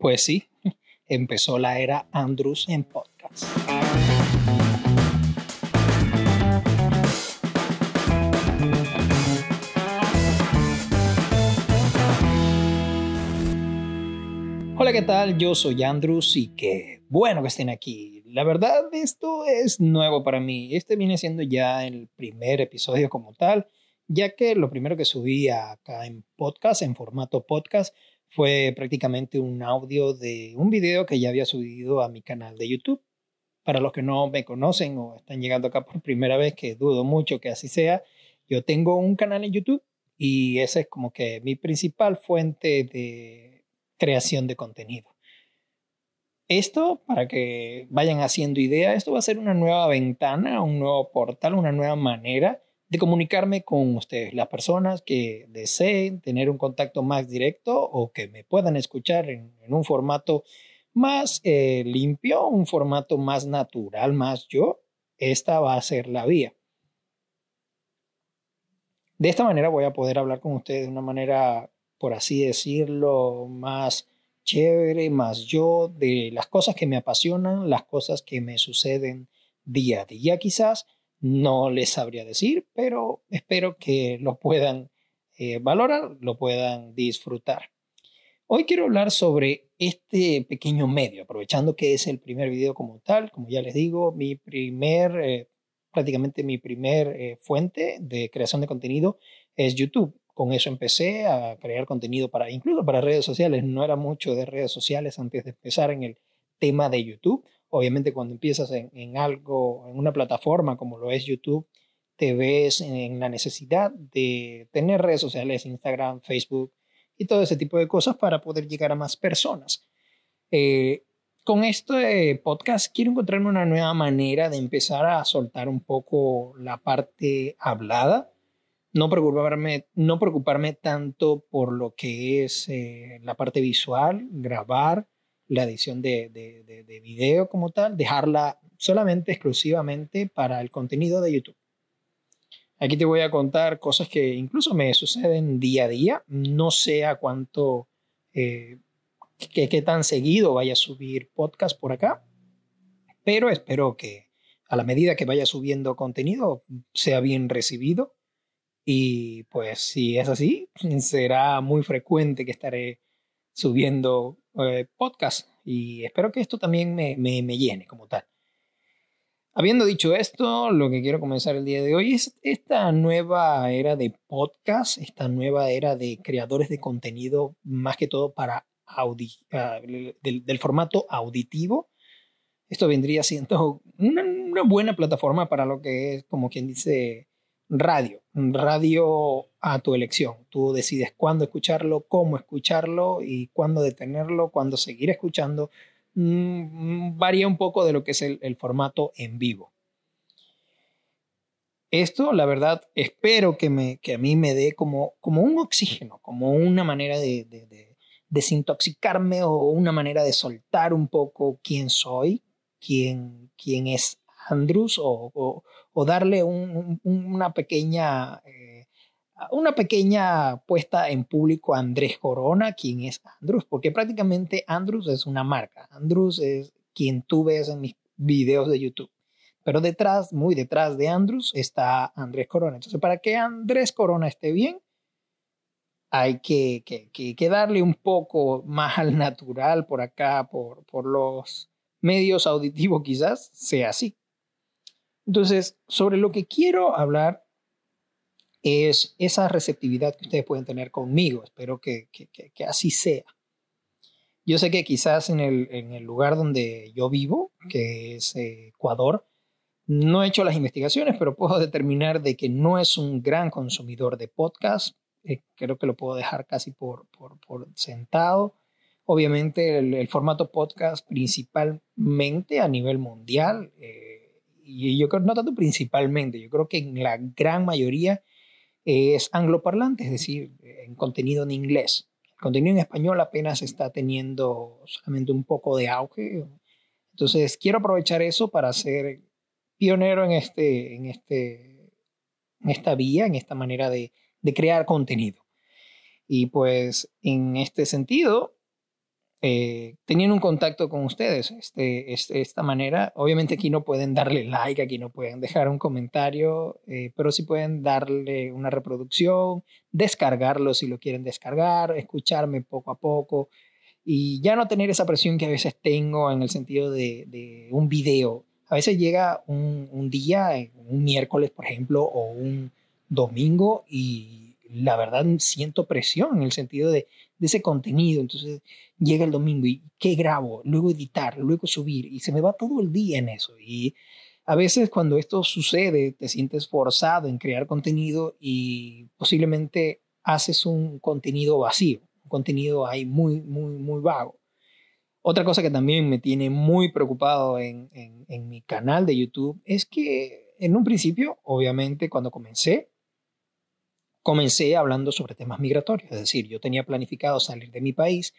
Pues sí, empezó la era Andrews en podcast. Hola, ¿qué tal? Yo soy Andrews y qué bueno que estén aquí. La verdad, esto es nuevo para mí. Este viene siendo ya el primer episodio como tal, ya que lo primero que subí acá en podcast, en formato podcast, fue prácticamente un audio de un video que ya había subido a mi canal de YouTube. Para los que no me conocen o están llegando acá por primera vez, que dudo mucho que así sea, yo tengo un canal en YouTube y esa es como que mi principal fuente de creación de contenido. Esto, para que vayan haciendo idea, esto va a ser una nueva ventana, un nuevo portal, una nueva manera de comunicarme con ustedes, las personas que deseen tener un contacto más directo o que me puedan escuchar en, un formato más eh, limpio, un formato más natural, más yo, esta va a ser la vía. De esta manera voy a poder hablar con ustedes de una manera, por así decirlo, más chévere, más yo, de las cosas que me apasionan, las cosas que me suceden día a día quizás no les sabría decir, pero espero que lo puedan eh, valorar, lo puedan disfrutar. Hoy quiero hablar sobre este pequeño medio, aprovechando que es el primer video como tal, como ya les digo, mi primer, eh, prácticamente mi primer eh, fuente de creación de contenido es YouTube. Con eso empecé a crear contenido para, incluso para redes sociales. No era mucho de redes sociales antes de empezar en el tema de YouTube. Obviamente cuando empiezas en, algo, en una plataforma como lo es YouTube, te ves en, la necesidad de tener redes sociales, Instagram, Facebook y todo ese tipo de cosas para poder llegar a más personas. Eh, con este podcast quiero encontrar una nueva manera de empezar a soltar un poco la parte hablada, no preocuparme, no preocuparme tanto por lo que es eh, la parte visual, grabar, la edición de, de, video como tal, dejarla solamente, exclusivamente para el contenido de YouTube. Aquí te voy a contar cosas que incluso me suceden día a día. No sé a cuánto, eh, qué, qué tan seguido vaya a subir podcast por acá, pero espero que a la medida que vaya subiendo contenido sea bien recibido. Y pues si es así, será muy frecuente que estaré subiendo eh, podcast y espero que esto también me, me, llene como tal. Habiendo dicho esto, lo que quiero comenzar el día de hoy es esta nueva era de podcast, esta nueva era de creadores de contenido, más que todo para audi ah, del, formato auditivo. Esto vendría siendo una, una, buena plataforma para lo que es, como quien dice, radio, radio a tu elección. Tú decides cuándo escucharlo, cómo escucharlo y cuándo detenerlo, cuándo seguir escuchando. Mm, varía un poco de lo que es el, formato en vivo. Esto, la verdad, espero que, me, que a mí me dé como, como un oxígeno, como una manera de, de desintoxicarme o una manera de soltar un poco quién soy, quién, quién es Andrews o, darle una pequeña... Eh, una pequeña puesta en público a Andrés Corona, quien es Andrews, porque prácticamente Andrews es una marca. Andrews es quien tú ves en mis videos de YouTube. Pero detrás, muy detrás de Andrews, está Andrés Corona. Entonces, para que Andrés Corona esté bien, hay que, darle un poco más al natural por acá, por los medios auditivos quizás, sea así. Entonces, sobre lo que quiero hablar es esa receptividad que ustedes pueden tener conmigo. Espero que, así sea. Yo sé que quizás en el, lugar donde yo vivo, que es Ecuador, no he hecho las investigaciones, pero puedo determinar de que no es un gran consumidor de podcast. Eh, creo que lo puedo dejar casi por, sentado. Obviamente el, formato podcast principalmente a nivel mundial. Eh, y yo creo, no tanto principalmente, yo creo que en la gran mayoría es angloparlante, es decir, en contenido en inglés. El contenido en español apenas está teniendo solamente un poco de auge. Entonces, quiero aprovechar eso para ser pionero en, este, en, este, en esta vía, en esta manera de, de crear contenido. Y pues en este sentido, eh, teniendo un contacto con ustedes. Este, este, esta manera, obviamente aquí no pueden darle like, aquí no pueden dejar un comentario, eh, pero sí pueden darle una reproducción, descargarlo si lo quieren descargar, escucharme poco a poco y ya no tener esa presión que a veces tengo en el sentido de, de un video. A veces llega un, un día, un miércoles, por ejemplo, o un domingo y la verdad siento presión en el sentido de, ese contenido. Entonces llega el domingo y ¿qué grabo? Luego editar, luego subir y se me va todo el día en eso. Y a veces cuando esto sucede te sientes forzado en crear contenido y posiblemente haces un contenido vacío, un contenido ahí muy, muy, muy vago. Otra cosa que también me tiene muy preocupado en, en mi canal de YouTube es que en un principio, obviamente, cuando comencé, comencé hablando sobre temas migratorios, es decir, yo tenía planificado salir de mi país.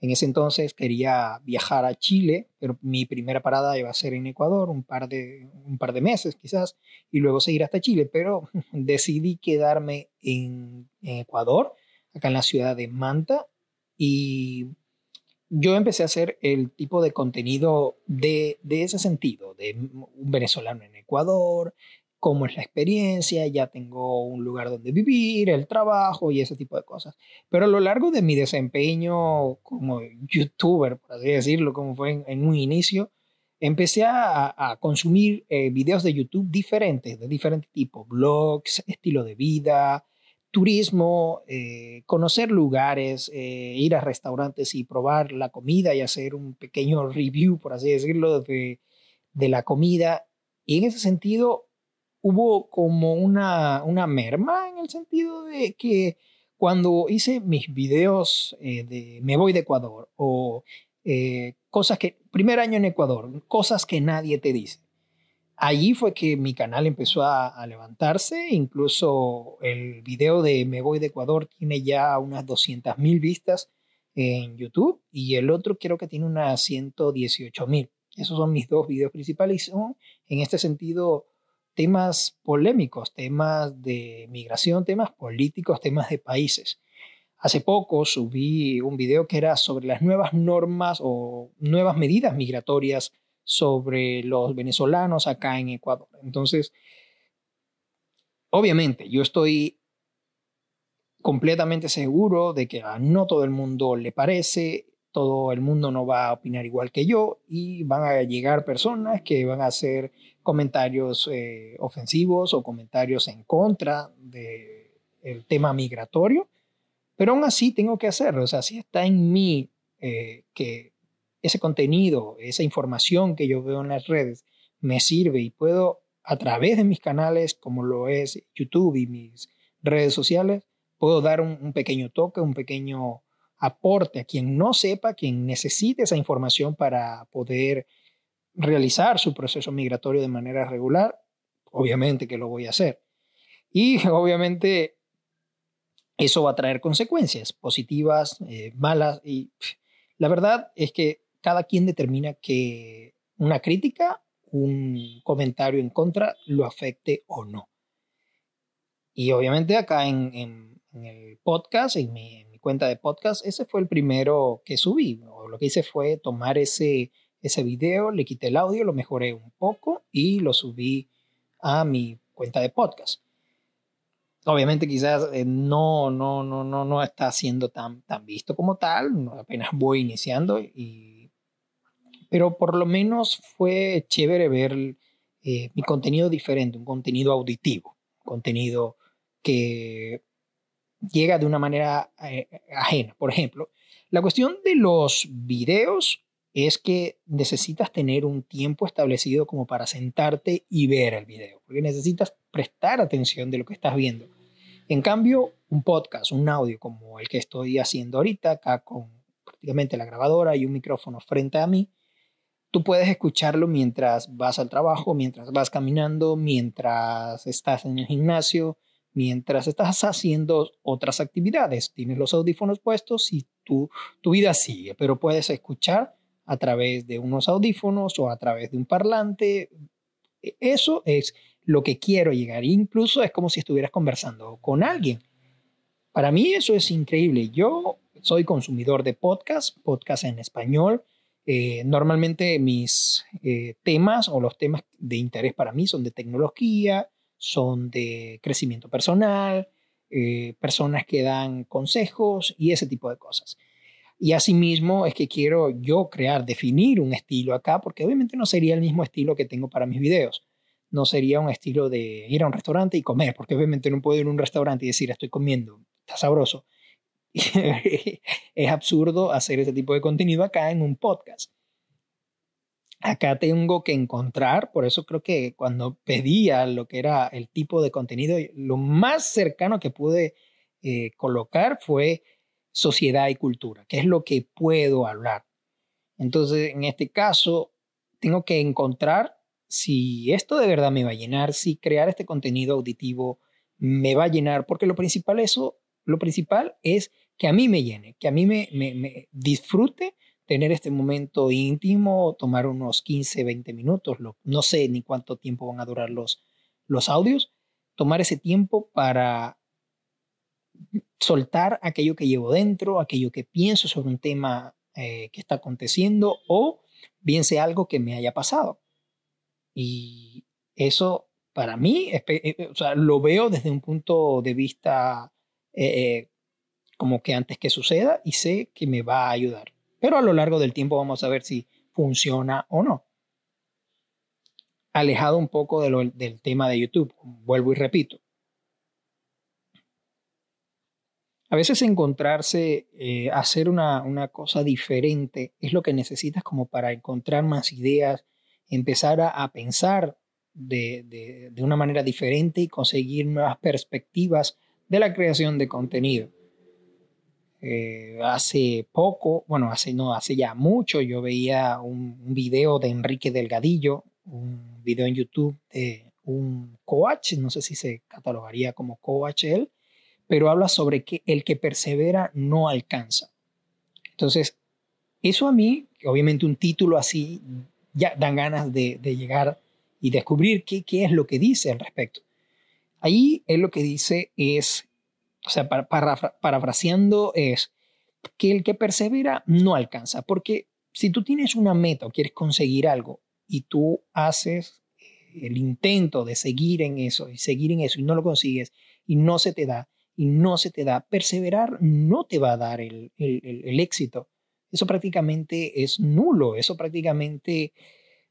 En ese entonces quería viajar a Chile, pero mi primera parada iba a ser en Ecuador, un par de, un par de meses quizás, y luego seguir hasta Chile, pero decidí quedarme en, Ecuador, acá en la ciudad de Manta, y yo empecé a hacer el tipo de contenido de, de, ese sentido, de un venezolano en Ecuador, cómo es la experiencia, ya tengo un lugar donde vivir, el trabajo y ese tipo de cosas. Pero a lo largo de mi desempeño como youtuber, por así decirlo, como fue en, un inicio, empecé a, a consumir eh, videos de YouTube diferentes, de diferente tipo, blogs, estilo de vida, turismo, eh, conocer lugares, eh, ir a restaurantes y probar la comida y hacer un pequeño review, por así decirlo, de, de la comida. Y en ese sentido, hubo como una, una merma en el sentido de que cuando hice mis videos eh, de me voy de Ecuador o eh, cosas que, primer año en Ecuador, cosas que nadie te dice. Allí fue que mi canal empezó a, a, levantarse, incluso el video de Me voy de Ecuador tiene ya unas 200 mil vistas en YouTube y el otro creo que tiene unas 118 mil. Esos son mis dos videos principales y son en este sentido temas polémicos, temas de migración, temas políticos, temas de países. Hace poco subí un video que era sobre las nuevas normas o nuevas medidas migratorias sobre los venezolanos acá en Ecuador. Entonces, obviamente, yo estoy completamente seguro de que a no todo el mundo le parece, todo el mundo no va a opinar igual que yo y van a llegar personas que van a hacer comentarios eh, ofensivos o comentarios en contra del el tema migratorio, pero aún así tengo que hacerlo, o sea, si está en mí eh, que ese contenido, esa información que yo veo en las redes me sirve y puedo a través de mis canales como lo es YouTube y mis redes sociales, puedo dar un pequeño toque, un pequeño aporte a quien no sepa, quien necesite esa información para poder realizar su proceso migratorio de manera regular, obviamente que lo voy a hacer. Y obviamente eso va a traer consecuencias positivas, eh, malas, y la verdad es que cada quien determina que una crítica, un comentario en contra, lo afecte o no. Y obviamente acá en, en, en el podcast, en en mi, cuenta de podcast, ese fue el primero que subí. Lo que hice fue tomar ese ese video, le quité el audio, lo mejoré un poco y lo subí a mi cuenta de podcast. Obviamente quizás eh, no, no, no, no, no está siendo tan, tan visto como tal, apenas voy iniciando, y, pero por lo menos fue chévere ver eh, mi contenido diferente, un contenido auditivo, contenido que llega de una manera eh, ajena. Por ejemplo, la cuestión de los videos es que necesitas tener un tiempo establecido como para sentarte y ver el video, porque necesitas prestar atención de lo que estás viendo. En cambio, un podcast, un audio como el que estoy haciendo ahorita, acá con prácticamente la grabadora y un micrófono frente a mí, tú puedes escucharlo mientras vas al trabajo, mientras vas caminando, mientras estás en el gimnasio, mientras estás haciendo otras actividades. Tienes los audífonos puestos y tu, tu vida sigue, pero puedes escuchar a través de unos audífonos o a través de un parlante. E, eso es lo que quiero llegar. Incluso es como si estuvieras conversando con alguien. Para mí eso es increíble. Yo soy consumidor de podcast, podcast en español. Eh, normalmente mis eh, temas o los temas de interés para mí son de tecnología, son de crecimiento personal, eh, personas que dan consejos y ese tipo de cosas. Y asimismo es que quiero yo crear, definir un estilo acá, porque obviamente no sería el mismo estilo que tengo para mis videos. No sería un estilo de ir a un restaurante y comer, porque obviamente no puedo ir a un restaurante y decir estoy comiendo, está sabroso. es absurdo hacer ese tipo de contenido acá en un podcast. Acá tengo que encontrar, por eso creo que cuando pedía lo que era el tipo de contenido, lo más cercano que pude eh, colocar fue sociedad y cultura, que es lo que puedo hablar. Entonces, en este caso, tengo que encontrar si esto de verdad me va a llenar, si crear este contenido auditivo me va a llenar, porque lo principal, eso, lo principal es que a mí me llene, que a mí me, me, disfrute tener este momento íntimo, tomar unos 15, 20 minutos, no sé ni cuánto tiempo van a durar los, los audios, tomar ese tiempo para soltar aquello que llevo dentro, aquello que pienso sobre un tema eh, que está aconteciendo o bien sea algo que me haya pasado. Y eso para mí, eh, o sea, lo veo desde un punto de vista eh, como que antes que suceda y sé que me va a ayudar. Pero a lo largo del tiempo vamos a ver si funciona o no. Alejado un poco del tema de YouTube, vuelvo y repito. A veces encontrarse, eh, hacer una, cosa diferente es lo que necesitas como para encontrar más ideas, empezar a, pensar de, una manera diferente y conseguir nuevas perspectivas de la creación de contenido. Eh, hace poco, bueno, hace no, hace ya mucho, yo veía un, video de Enrique Delgadillo, un video en YouTube de un coach, no sé si se catalogaría como coach él, pero habla sobre que el que persevera no alcanza. Entonces, eso a mí, obviamente un título así, ya dan ganas de, llegar y descubrir qué, qué, es lo que dice al respecto. Ahí él lo que dice es, o sea, parafraseando es que el que persevera no alcanza, porque si tú tienes una meta o quieres conseguir algo y tú haces el intento de seguir en eso y seguir en eso y no lo consigues y no se te da, y no se te da, perseverar no te va a dar el, éxito. Eso prácticamente es nulo, eso prácticamente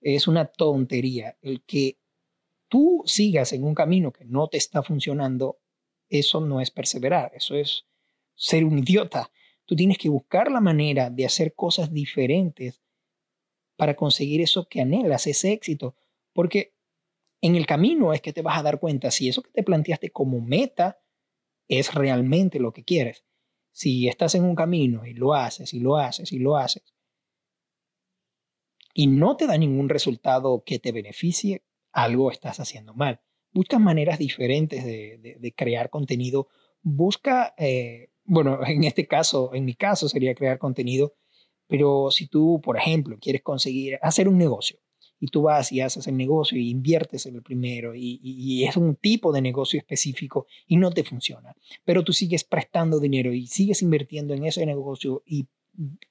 es una tontería. El que tú sigas en un camino que no te está funcionando, eso no es perseverar, eso es ser un idiota. Tú tienes que buscar la manera de hacer cosas diferentes para conseguir eso que anhelas, ese éxito, porque en el camino es que te vas a dar cuenta si eso que te planteaste como meta es realmente lo que quieres. Si estás en un camino y lo haces y lo haces y lo haces y no te da ningún resultado que te beneficie, algo estás haciendo mal. Busca maneras diferentes de, crear contenido. Busca, eh, bueno, en este caso, en mi caso sería crear contenido, pero si tú, por ejemplo, quieres conseguir hacer un negocio, y tú vas y haces el negocio y inviertes en el primero y, es un tipo de negocio específico y no te funciona, pero tú sigues prestando dinero y sigues invirtiendo en ese negocio y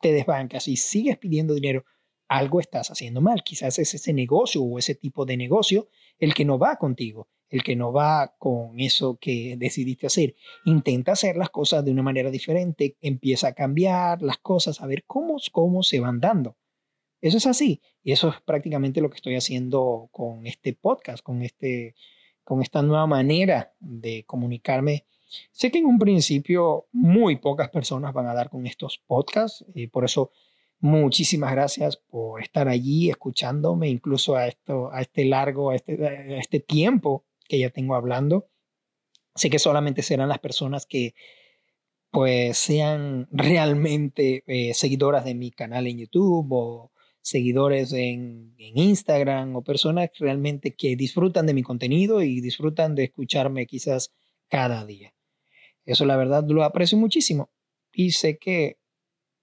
te desbancas y sigues pidiendo dinero, algo estás haciendo mal. Quizás es ese negocio o ese tipo de negocio el que no va contigo, el que no va con eso que decidiste hacer. Intenta hacer las cosas de una manera diferente, empieza a cambiar las cosas, a ver cómo, cómo se van dando. Eso es así. Y eso es prácticamente lo que estoy haciendo con este podcast, con, este, con esta nueva manera de comunicarme. Sé que en un principio muy pocas personas van a dar con estos podcasts y por eso muchísimas gracias por estar allí escuchándome, incluso a, esto, a este largo, a este, a este tiempo que ya tengo hablando. Sé que solamente serán las personas que pues sean realmente eh, seguidoras de mi canal en YouTube o seguidores en, Instagram o personas realmente que disfrutan de mi contenido y disfrutan de escucharme quizás cada día. Eso la verdad lo aprecio muchísimo y sé que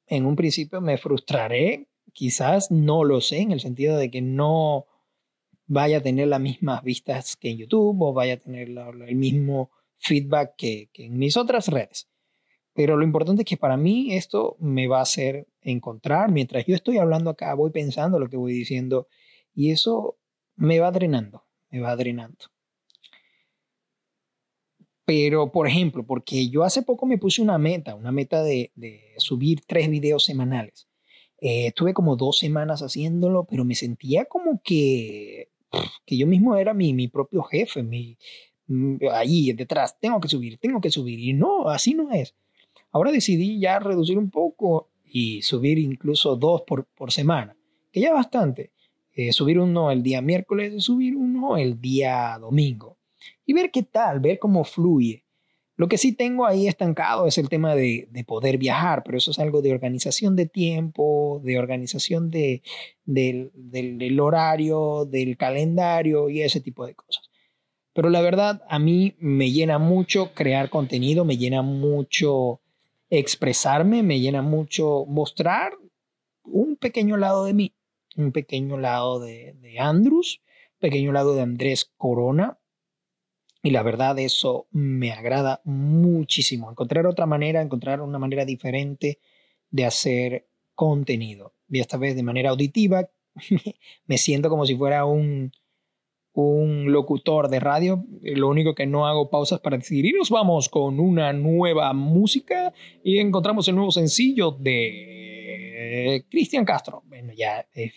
en un principio me frustraré, quizás no lo sé, en el sentido de que no vaya a tener las mismas vistas que en YouTube o vaya a tener el mismo feedback que en mis otras redes. Pero lo importante es que para mí esto me va a hacer encontrar, mientras yo estoy hablando acá, voy pensando lo que voy diciendo y eso me va drenando, me va drenando. Pero, por ejemplo, porque yo hace poco me puse una meta, una meta de, subir tres videos semanales. Eh, estuve como dos semanas haciéndolo, pero me sentía como que, que yo mismo era mi, mi propio jefe, mi, mm, ahí detrás, tengo que subir, tengo que subir. Y no, así no es. Ahora decidí ya reducir un poco y subir incluso dos por, por semana, que ya bastante. Eh, subir uno el día miércoles y subir uno el día domingo. Y ver qué tal, ver cómo fluye. Lo que sí tengo ahí estancado es el tema de, de poder viajar, pero eso es algo de organización de tiempo, de organización de, del, horario, del calendario y ese tipo de cosas. Pero la verdad, a mí me llena mucho crear contenido, me llena mucho expresarme, me llena mucho mostrar un pequeño lado de mí, un pequeño lado de, de Andrus, pequeño lado de Andrés Corona. Y la verdad eso me agrada muchísimo. Encontrar otra manera, encontrar una manera diferente de hacer contenido. Y esta vez de manera auditiva, me siento como si fuera un, un locutor de radio. Lo único que no hago pausas para decir, y nos vamos con una nueva música y encontramos el nuevo sencillo de Cristian Castro. Bueno, ya eh,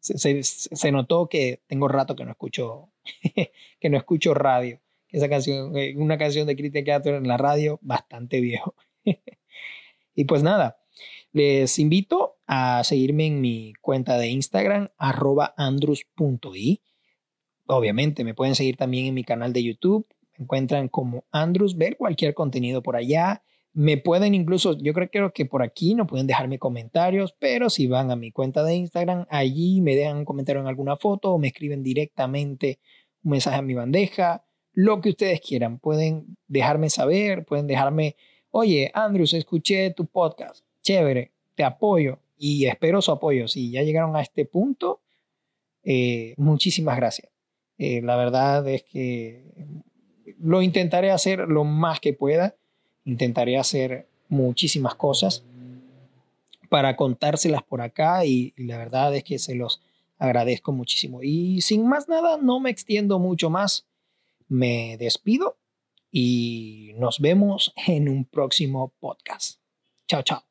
se, se, notó que tengo rato que no escucho, que no escucho radio. Esa canción, eh, una canción de Cristian Castro en la radio, bastante viejo. y pues nada, les invito a seguirme en mi cuenta de Instagram, arroba andrus.i Obviamente, me pueden seguir también en mi canal de YouTube. Me encuentran como Andrews, ver cualquier contenido por allá. Me pueden incluso, yo creo, que por aquí no pueden dejarme comentarios, pero si van a mi cuenta de Instagram, allí me dejan un en alguna foto o me escriben directamente un mensaje a mi bandeja, lo que ustedes quieran. Pueden dejarme saber, pueden dejarme, oye, Andrews, escuché tu podcast, chévere, te apoyo y espero su apoyo. Si ya llegaron a este punto, eh, muchísimas gracias. Eh, la verdad es que lo intentaré hacer lo más que pueda. Intentaré hacer muchísimas cosas para contárselas por acá y, y la verdad es que se los agradezco muchísimo. Y sin más nada, no me extiendo mucho más. Me despido y nos vemos en un próximo podcast. Chao, chao.